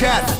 chat.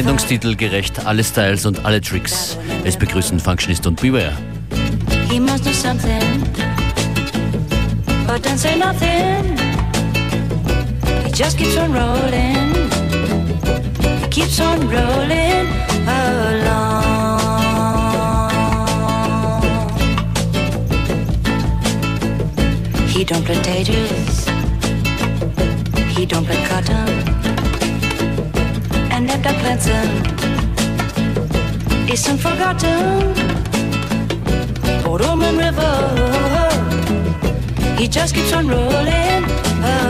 Sendungstitel gerecht, alle Styles und alle Tricks. Es begrüßen Functionist und Beware. He must do something, but don't say nothing. He just keeps on rolling, he keeps on rolling along. He don't play taters, he don't play cotton. It's aan grenzen isn't forgotten. River, he just keeps on rolling. Oh.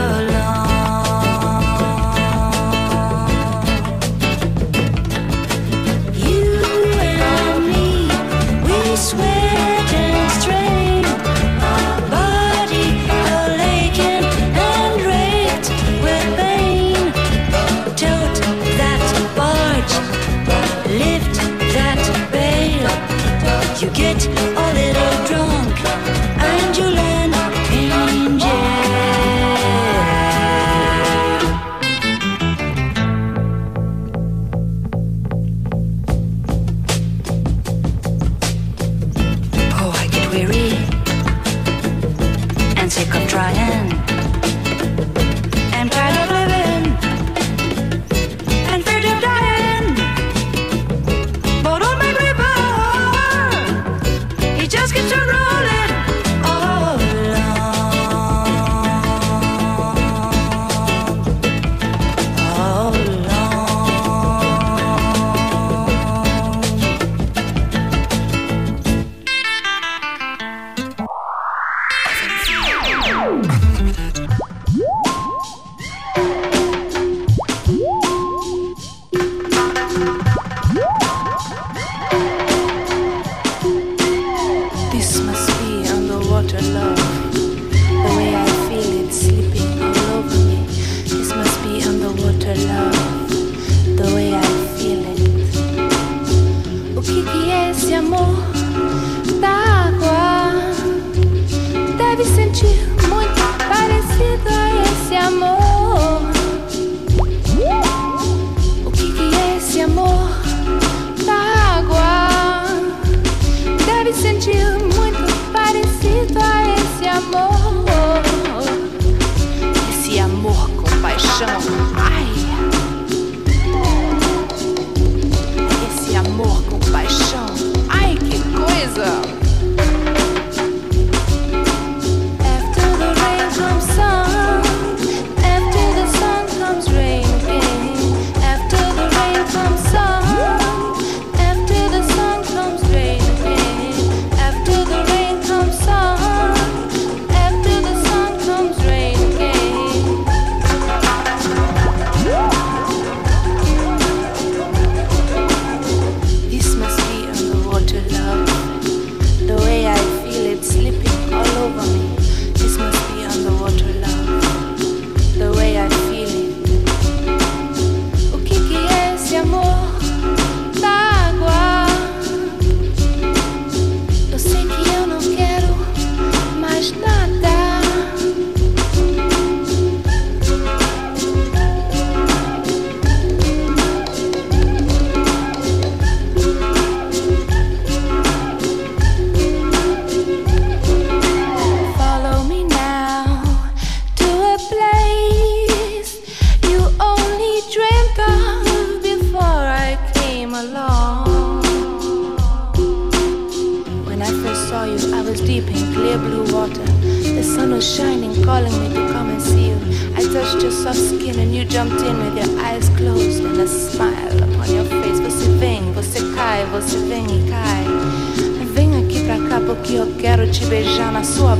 na sua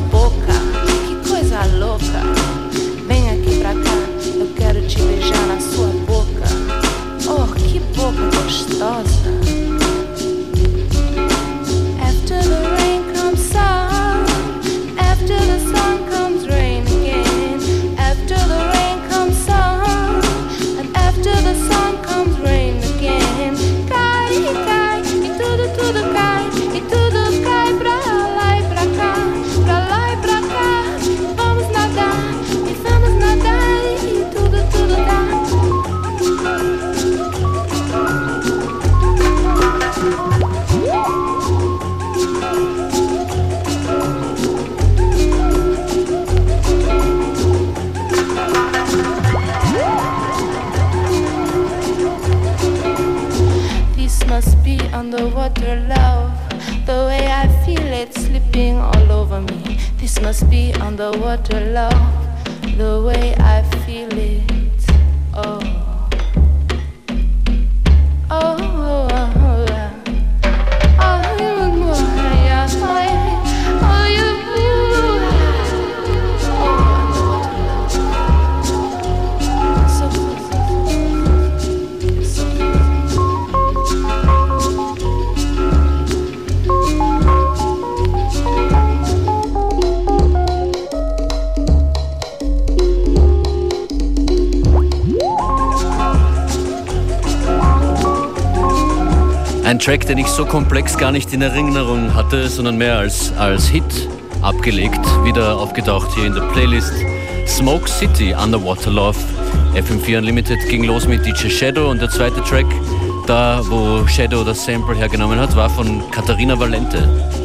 Track, den ich so komplex gar nicht in Erinnerung hatte, sondern mehr als, als Hit abgelegt, wieder aufgetaucht hier in der Playlist. Smoke City, Underwater Love, FM4 Unlimited ging los mit DJ Shadow und der zweite Track, da wo Shadow das Sample hergenommen hat, war von Katharina Valente.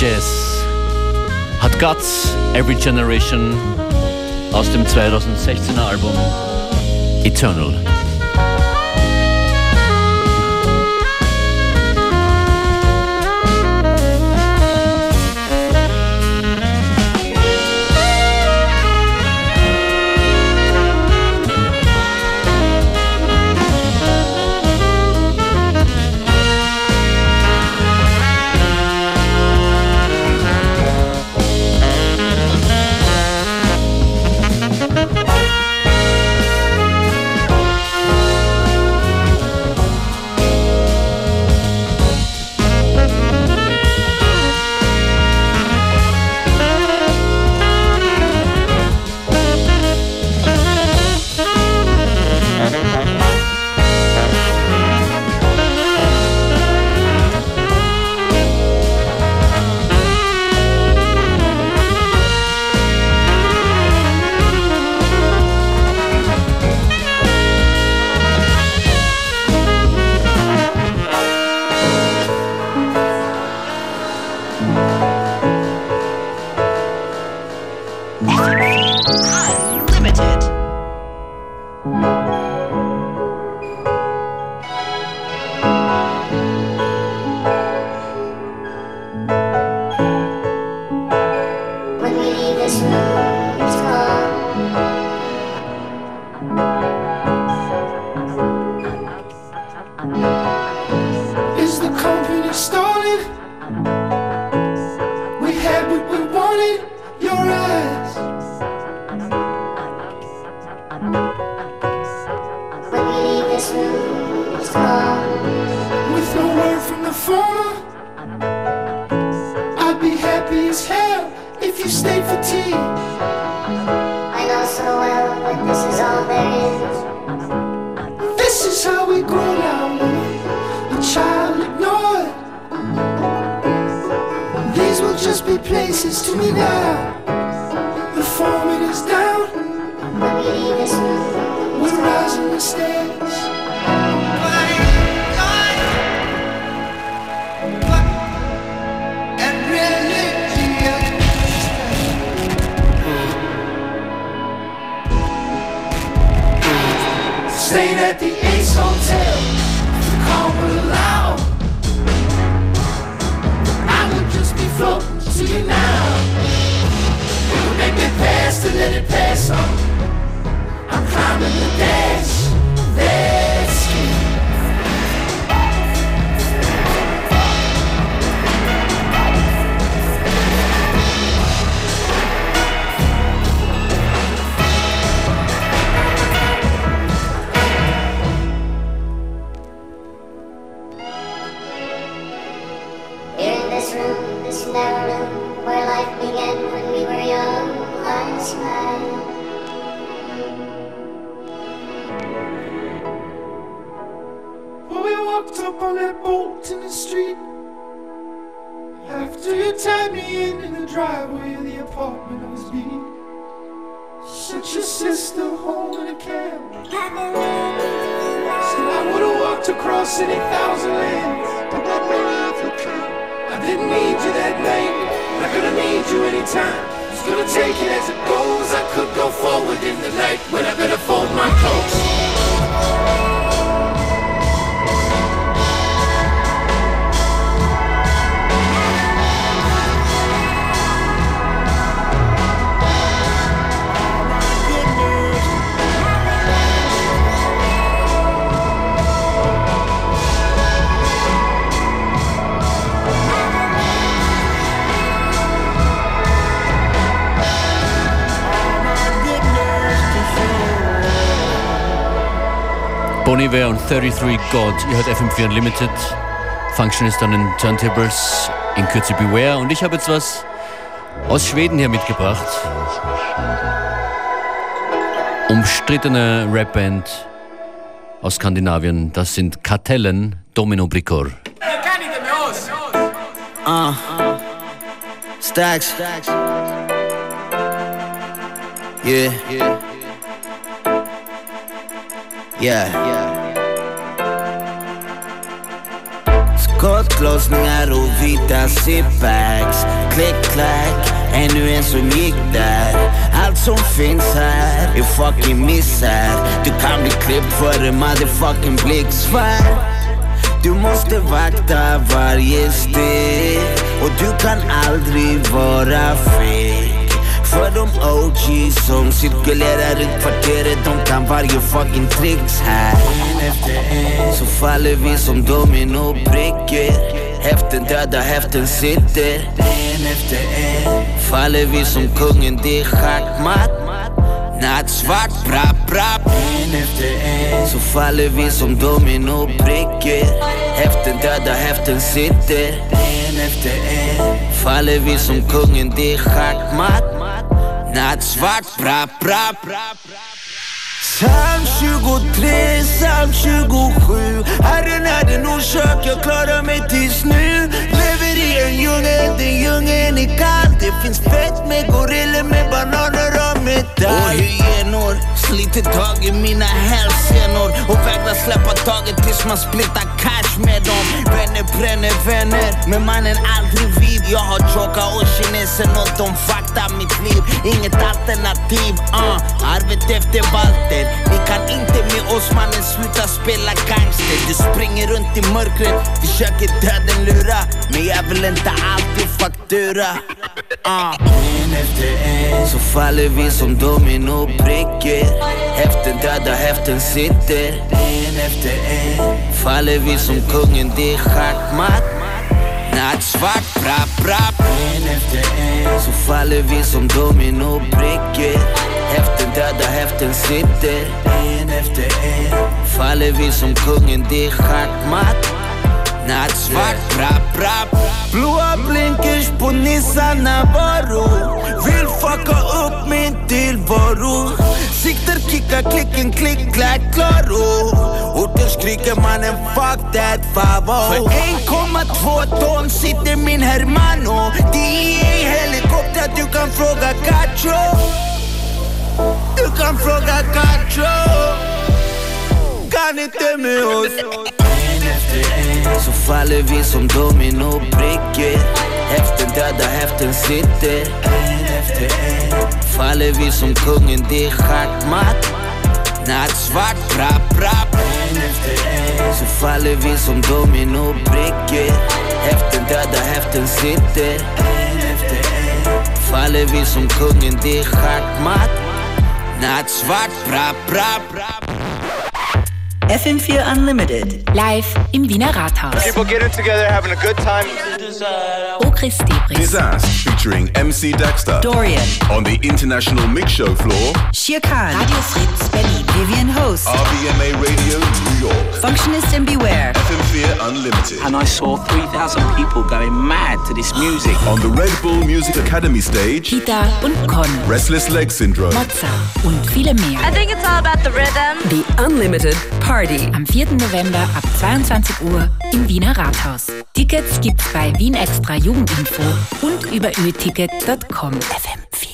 Jazz. Hat Guts, Every Generation aus dem 2016er Album Eternal. faces to me now. The form is down. We're rising the stairs. stayed at the Ace Hotel. let it pass on. I'm climbing the day. Bon und 33 God. Ihr hört FM4 Unlimited. Functionist an den Turntables in Kürze Beware. Und ich habe jetzt was aus Schweden hier mitgebracht. Umstrittene Rapband aus Skandinavien. Das sind Kartellen Domino Bricor. Uh, Stacks. Yeah. Yeah. Skottlossningar och vita zipbags Klick klack, ännu en som gick där. Allt som finns här är fucking misär. Du kan bli klippt för en motherfucking blixtfärg Du måste vakta varje steg och du kan aldrig vara fel för de OGs som cirkulerar runt kvarteret, de kan varje fucking tricks här. En efter en så faller vi som dominobrickor. Häften döda, häften sitter. En efter en faller vi som kungen, det är schackmatt. Nattsvart, brapp, brapp. En efter en så faller vi som dominobrickor. Häften döda, häften sitter. En efter en faller vi som kungen, det är schackmatt. Nattsvart, brapp, brapp. Psalm 23, psalm 27 Herren är din orsak jag klarar mig tills nu. Lever i en djungel, den djungeln är kall. Det finns fett med gorillor med bananer och metall Och hyenor sliter tag i mina hälsenor. Och vägrar släppa taget tills man splittar cash med dem. Vänner bränner vänner, men mannen aldrig vid. Jag har tjocka och kinesen och de fakta mitt liv. Inget alternativ, uh. arvet efter Walter Ni kan inte med oss mannen, sluta spela gangster. Du springer runt i mörkret, försöker döden lura. Men jag vill inte alltid faktura. Uh. En efter en. Så faller vi som dominobrickor Häften döda, häften sitter. En efter en. Faller vi som kungen, det är schackmatt Nattsvart, brapp, brapp En efter en. Så faller vi som dominobrickor Häften döda, häften sitter. En efter en. Faller vi som kungen, det är schackmatt Nattsvart, brapp, brapp Blåa blinkers på Nissan Navaro Vill fucka upp min tillvaro Siktar, kickar, klicken, klick, klack, klaro Orten skriker eh, mannen fuck that favo. För 1,2 ton sitter min hermano. Är helikopter, du kan fråga Cacho. Du kan fråga Cacho. Kan inte med oss efter en. Så faller vi som dominobrickor Häften döda, häften sitter. En efter en. Faller vi som kungen, det är schackmatt. Nattsvart, brapp, brapp En efter en. Så faller vi som dominobrickor Häften döda, häften sitter. En efter en. Faller vi som kungen, det är schackmatt. Nattsvart, brapp, brapp, brapp FM4 Unlimited. Live im Wiener Rathaus. People getting together, having a good time. Okris Debris. Disaster featuring MC Dexter. Dorian. On the International Mix Show floor, Shir Khan. Radio Fritz Berlin. Vivian Host. RBMA Radio New York. Functionist and Beware. FM4 Unlimited. and I saw 3,000 people going mad to this music. On the Red Bull Music Academy stage, Kita und Con. Restless Leg Syndrome. Mozza und viele mehr. I think it's all about the rhythm. The Unlimited Party. Am 4. November ab 22 Uhr im Wiener Rathaus. Tickets gibt's bei Wien Extra Jugendinfo und über öticket.com. FM4.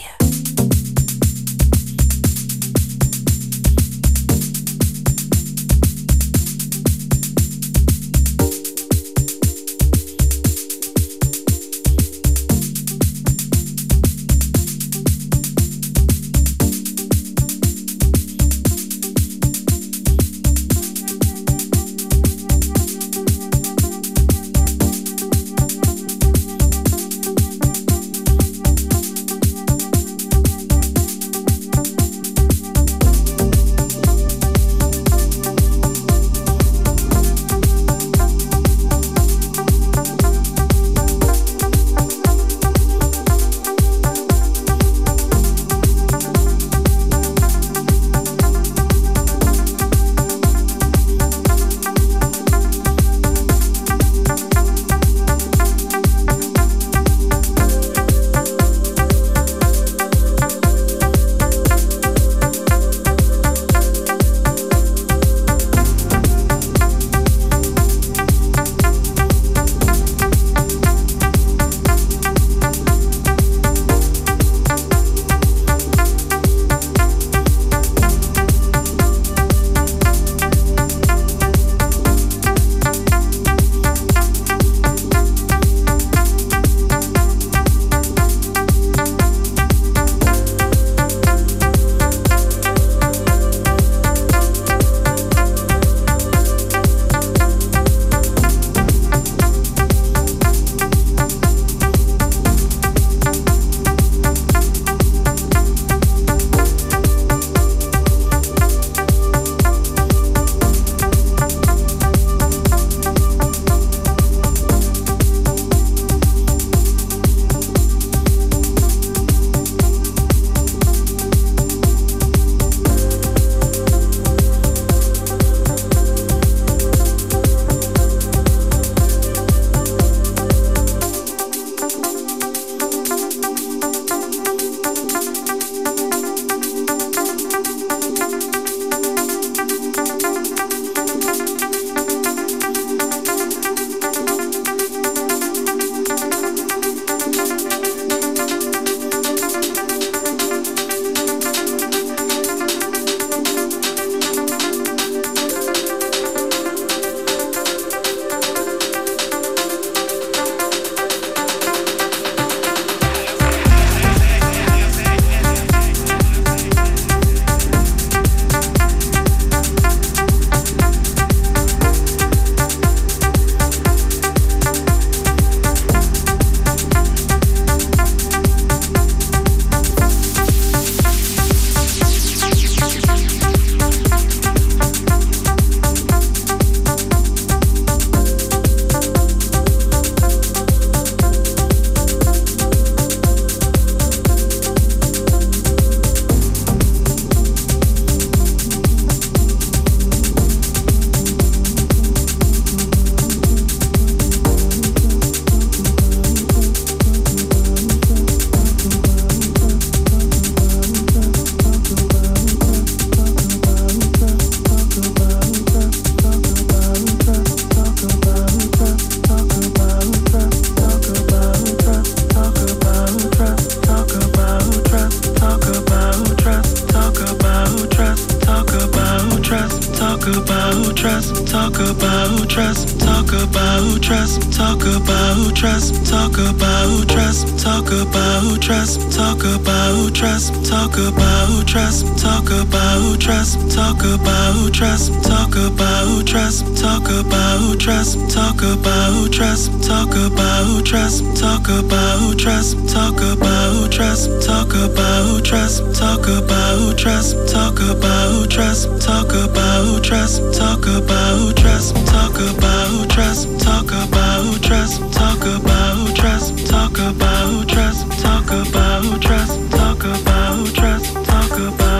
about trust, talk about trust, talk about trust, talk about trust, talk about trust, talk about trust, talk about trust, talk about trust, talk about trust, talk about trust, talk about trust, talk about trust, talk about trust, talk about trust, talk about trust, talk about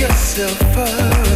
yourself up.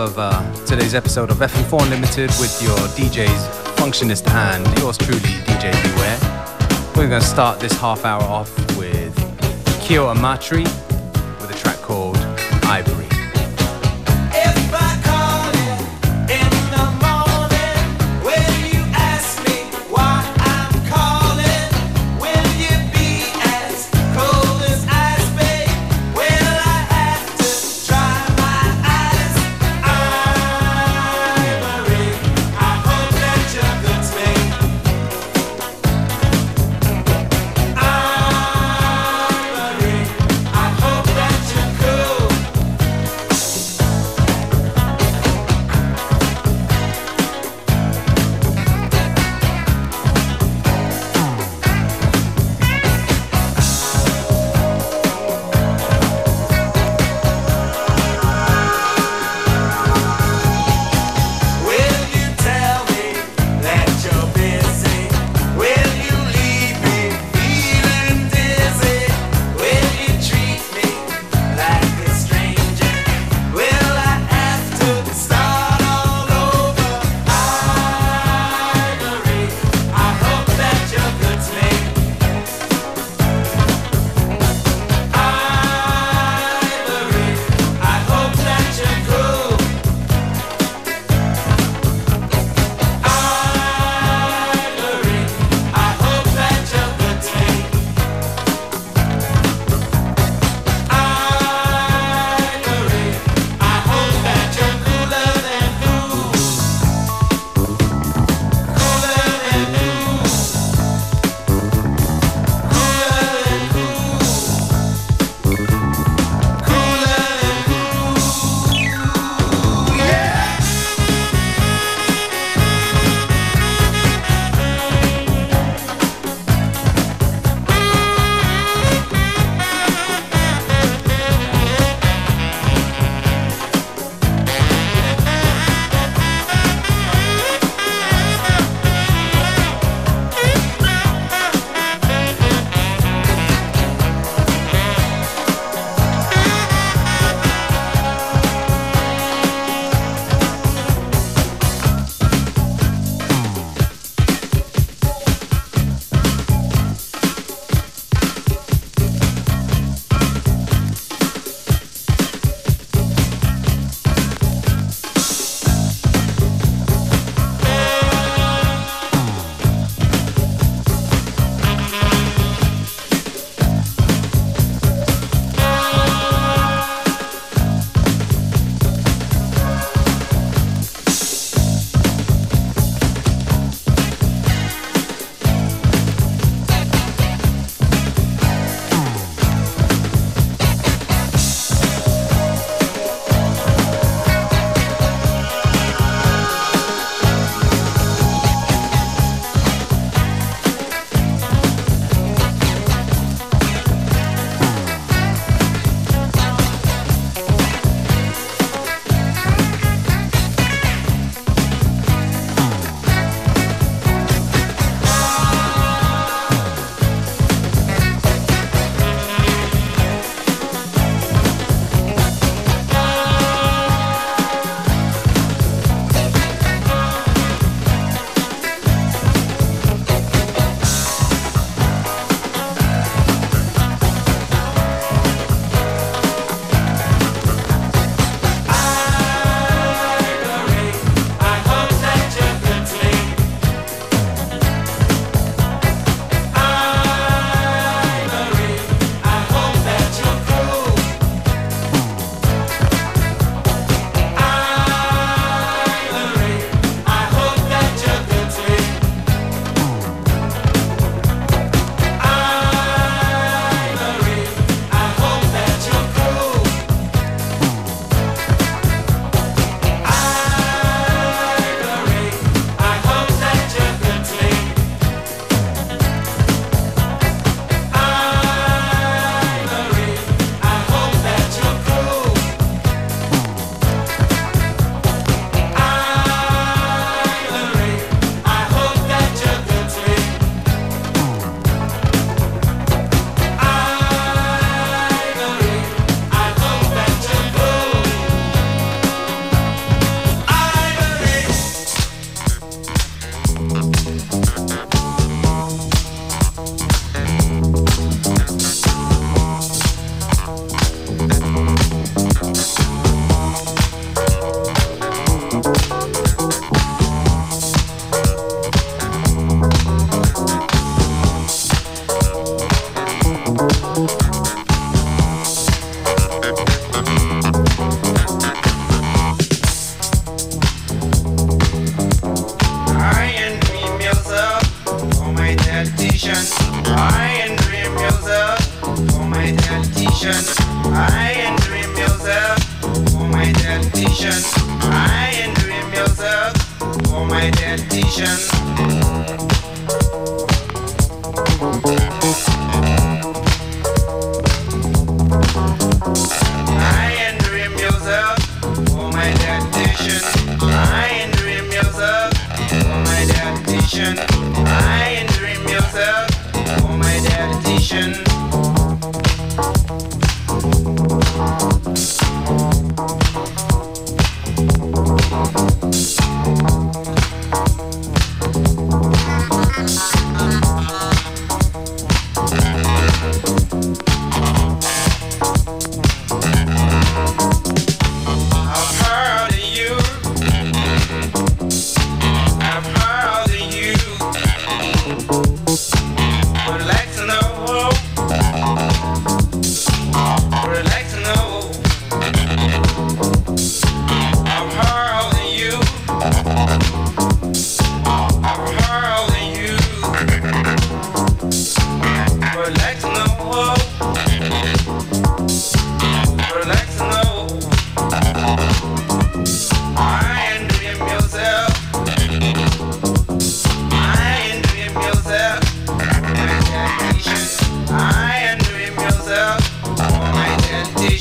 of uh, today's episode of FM4 Unlimited with your DJ's functionist hand, yours truly, DJ Beware. We're going to start this half hour off with Kyo Amatri with a track called Ivory.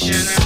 Imagine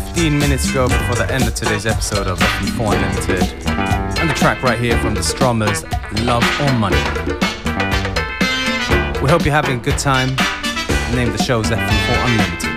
15 minutes ago before the end of today's episode of FM4 Unlimited. And the track right here from the Strummers, Love or Money. We hope you're having a good time. Name the show is FM4 Unlimited.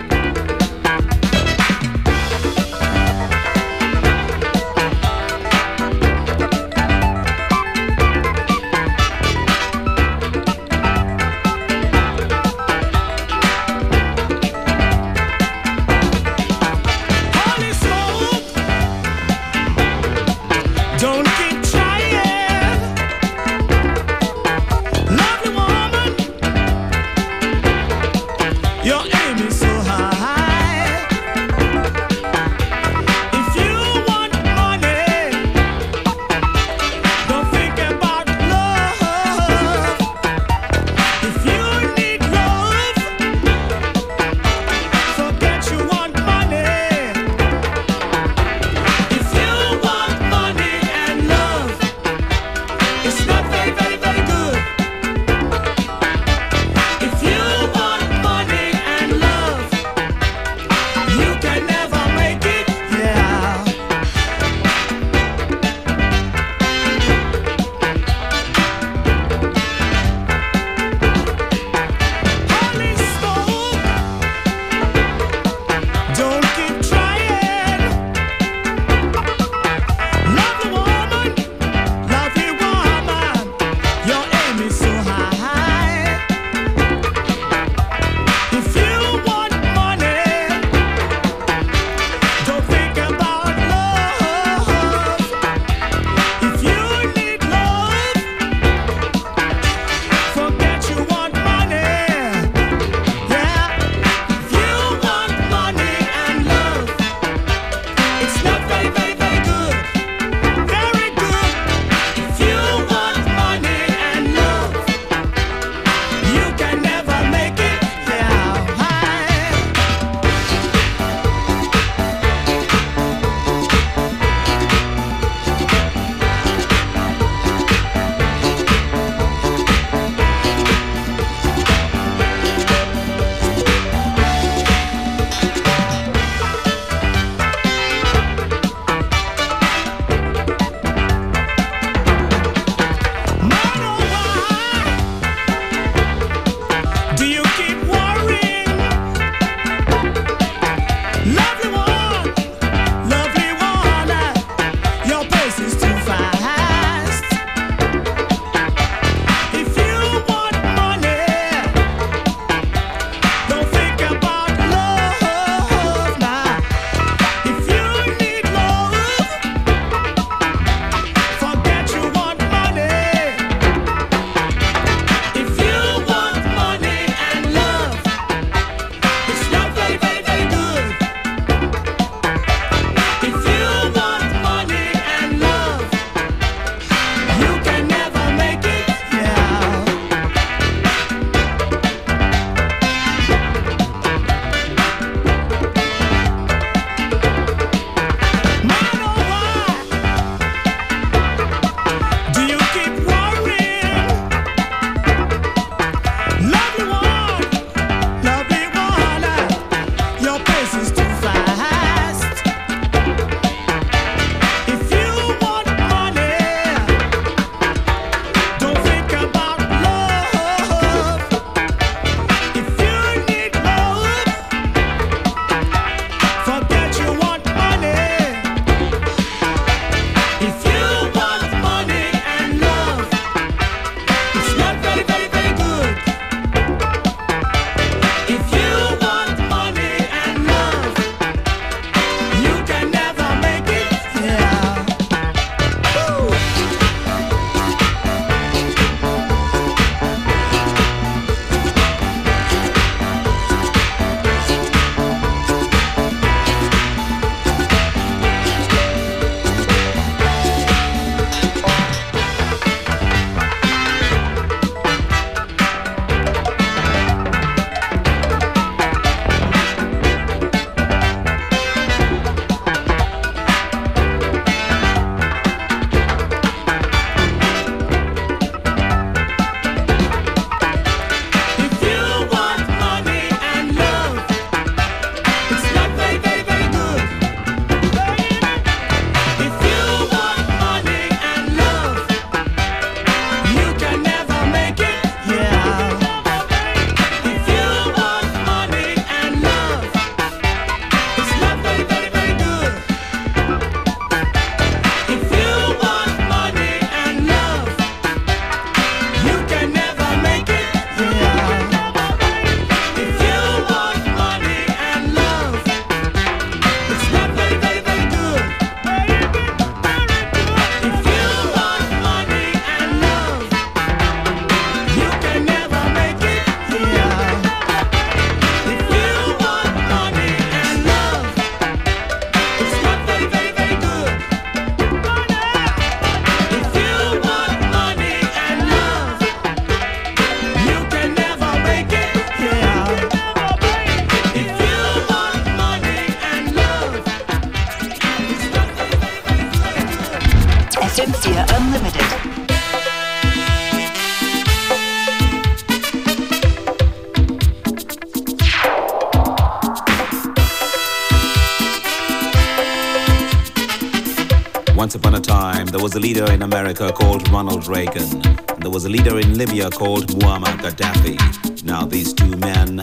America called Ronald Reagan. And there was a leader in Libya called Muammar Gaddafi. Now, these two men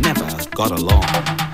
never got along.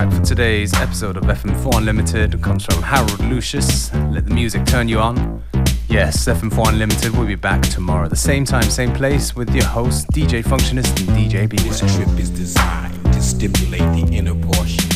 Track for today's episode of FM4 Unlimited comes from Harold Lucius. Let the music turn you on. Yes, FM4 Unlimited will be back tomorrow, the same time, same place, with your host, DJ Functionist and DJ B. This trip is designed to stimulate the inner portion